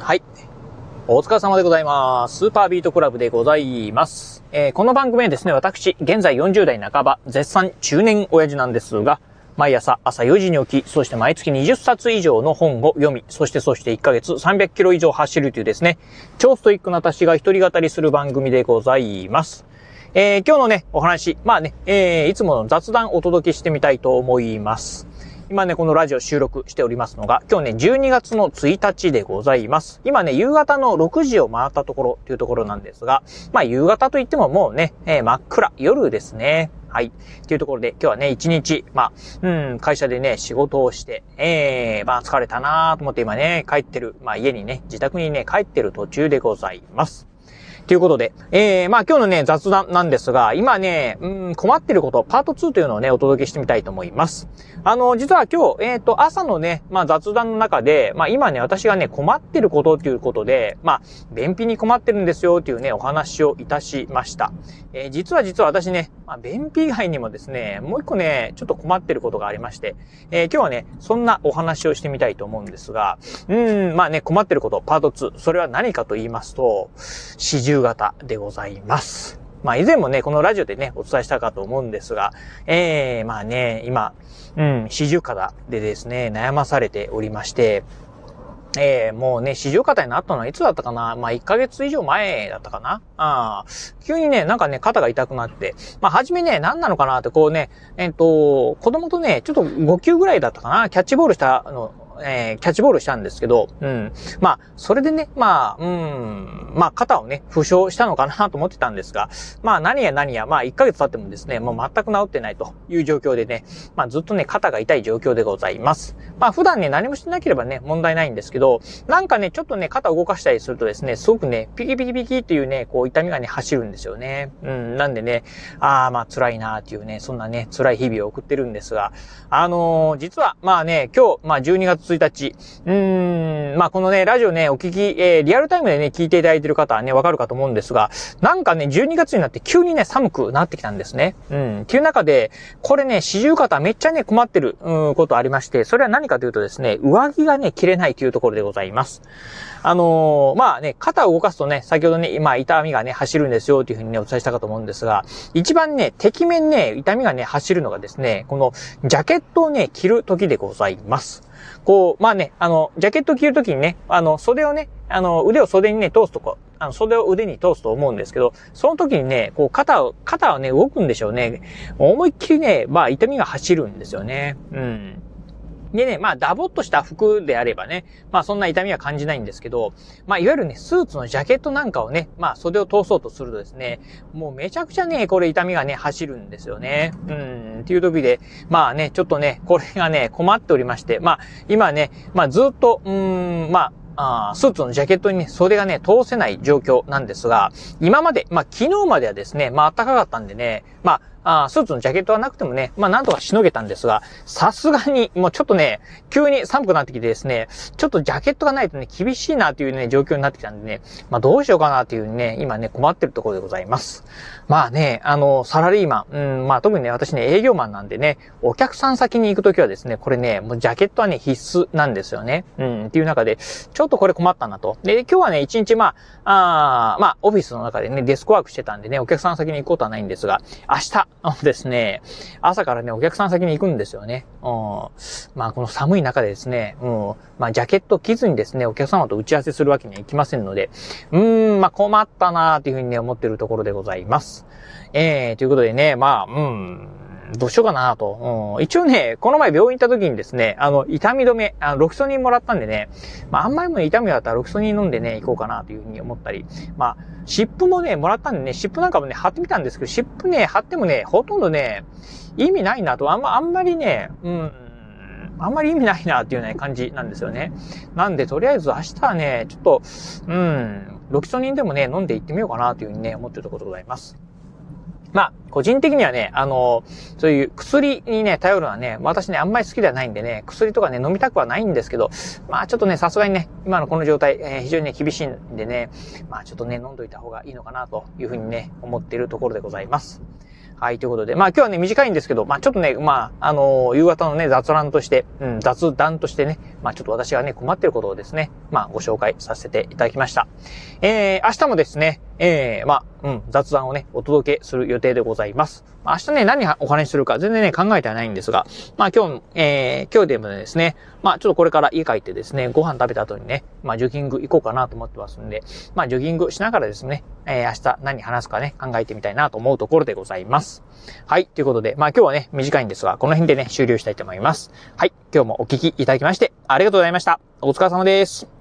はい。お疲れ様でございます。スーパービートクラブでございます。えー、この番組はですね、私、現在40代半ば、絶賛中年親父なんですが、毎朝朝4時に起き、そして毎月20冊以上の本を読み、そしてそして1ヶ月300キロ以上走るというですね、超ストイックな私が一人語りする番組でございます。えー、今日のね、お話、まあね、えー、いつもの雑談をお届けしてみたいと思います。今ね、このラジオ収録しておりますのが、今日ね、12月の1日でございます。今ね、夕方の6時を回ったところというところなんですが、まあ、夕方といってももうね、えー、真っ暗、夜ですね。はい。というところで、今日はね、一日、まあ、うん、会社でね、仕事をして、ええー、まあ、疲れたなと思って今ね、帰ってる、まあ、家にね、自宅にね、帰ってる途中でございます。ということで、えー、まあ今日のね、雑談なんですが、今ね、うん、困ってること、パート2というのをね、お届けしてみたいと思います。あの、実は今日、えっ、ー、と、朝のね、まあ雑談の中で、まあ今ね、私がね、困ってることということで、まあ、便秘に困ってるんですよというね、お話をいたしました。えー、実は実は私ね、まあ、便秘以外にもですね、もう一個ね、ちょっと困ってることがありまして、えー、今日はね、そんなお話をしてみたいと思うんですが、うん、まあね、困ってること、パート2、それは何かと言いますと、四十型でございます。まあ以前もね、このラジオでね、お伝えしたかと思うんですが、ええー、まあね、今、うん、四十肩でですね、悩まされておりまして、ええー、もうね、四十肩になったのはいつだったかな？まあ、1ヶ月以上前だったかな？ああ、急にね、なんかね、肩が痛くなって、まあ、初めね、何なのかなって、こうね、えっ、ー、と、子供とね、ちょっと5球ぐらいだったかな？キャッチボールしたの、えー、キャッチボールしたんですけど、うん。まあ、それでね、まあ、うん、まあ、肩をね、負傷したのかなと思ってたんですが、まあ、何や何や、まあ、1ヶ月経ってもですね、もう全く治ってないという状況でね、まあ、ずっとね、肩が痛い状況でございます。まあ、普段ね、何もしなければね、問題ないんですけど、なんかね、ちょっとね、肩を動かしたりするとですね、すごくね、ピキピキピキっていうね、こう、痛みがね、走るんですよね。うん、なんでね、ああ、まあ、辛いなーっていうね、そんなね、辛い日々を送ってるんですが、あのー、実は、まあね、今日、まあ、12月1日、うーん、まあこのね、ラジオね、お聞き、えー、リアルタイムでね、聞いていただいてる方はね、わかるかと思うんですが、なんかね、12月になって急にね、寒くなってきたんですね。うん。っていう中で、これね、四十肩めっちゃね、困ってる、うん、ことありまして、それは何かというとですね、上着がね、着れないというところでございます。あのー、まあね、肩を動かすとね、先ほどね、今、痛みがね、走るんですよ、というふうにね、お伝えしたかと思うんですが、一番ね、敵面ね、痛みがね、走るのがですね、この、ジャケットをね、着る時でございます。こう、まあね、あの、ジャケット着るときにね、あの、袖をね、あの、腕を袖にね、通すとこ、あの、袖を腕に通すと思うんですけど、その時にね、こう、肩を、肩はね、動くんでしょうね。思いっきりね、まあ、痛みが走るんですよね。うん。でね、まあ、ダボっとした服であればね、まあ、そんな痛みは感じないんですけど、まあ、いわゆるね、スーツのジャケットなんかをね、まあ、袖を通そうとするとですね、もうめちゃくちゃね、これ痛みがね、走るんですよね。うん、っていう時で、まあね、ちょっとね、これがね、困っておりまして、まあ、今ね、まあ、ずっと、うん、まあ、スーツのジャケットにね、袖がね、通せない状況なんですが、今まで、まあ、昨日まではですね、まあ、暖かかったんでね、まあ、あスーツのジャケットはなくてもね、まあなんとかしのげたんですが、さすがに、もうちょっとね、急に寒くなってきてですね、ちょっとジャケットがないとね、厳しいなというね、状況になってきたんでね、まあどうしようかなというね、今ね、困ってるところでございます。まあね、あの、サラリーマン、うん、まあ特にね、私ね、営業マンなんでね、お客さん先に行くときはですね、これね、もうジャケットはね、必須なんですよね。うん、っていう中で、ちょっとこれ困ったなと。で、今日はね、一日まあ、あまあ、オフィスの中でね、デスクワークしてたんでね、お客さん先に行くことはないんですが、明日、あのですね、朝からね、お客さん先に行くんですよね。うん。まあ、この寒い中でですね、うん。まあ、ジャケット着ずにですね、お客様と打ち合わせするわけにはいきませんので、うーん、まあ、困ったなーっていうふうにね、思ってるところでございます。えー、ということでね、まあ、うん。どうしようかなと、うん。一応ね、この前病院行った時にですね、あの、痛み止め、あのロキソニンもらったんでね、まあ、あんまりも痛みだったらロキソニン飲んでね、行こうかなというふうに思ったり、まあ、湿布もね、もらったんでね、湿布なんかもね、貼ってみたんですけど、湿布ね、貼ってもね、ほとんどね、意味ないなと、あんま、あんまりね、うん、あんまり意味ないなっていうね、感じなんですよね。なんで、とりあえず明日はね、ちょっと、うん、ロキソニンでもね、飲んでいってみようかなというふうにね、思ってるところでございます。まあ、個人的にはね、あの、そういう薬にね、頼るのはね、私ね、あんまり好きではないんでね、薬とかね、飲みたくはないんですけど、まあちょっとね、さすがにね、今のこの状態、えー、非常にね、厳しいんでね、まあちょっとね、飲んどいた方がいいのかなというふうにね、思っているところでございます。はい、ということで、まあ今日はね、短いんですけど、まあちょっとね、まあ、あのー、夕方のね、雑談として、うん、雑談としてね、まあちょっと私がね、困ってることをですね、まあご紹介させていただきました。えー、明日もですね、えー、まあ、うん、雑談をね、お届けする予定でございます。明日ね、何お話しするか全然ね、考えてはないんですが、まあ今日、えー、今日でもですね、まあちょっとこれから家帰ってですね、ご飯食べた後にね、まあジョギング行こうかなと思ってますんで、まあジョギングしながらですね、えー、明日何話すかね、考えてみたいなと思うところでございます。はい、ということで、まあ今日はね、短いんですが、この辺でね、終了したいと思います。はい、今日もお聞きいただきまして、ありがとうございました。お疲れ様です。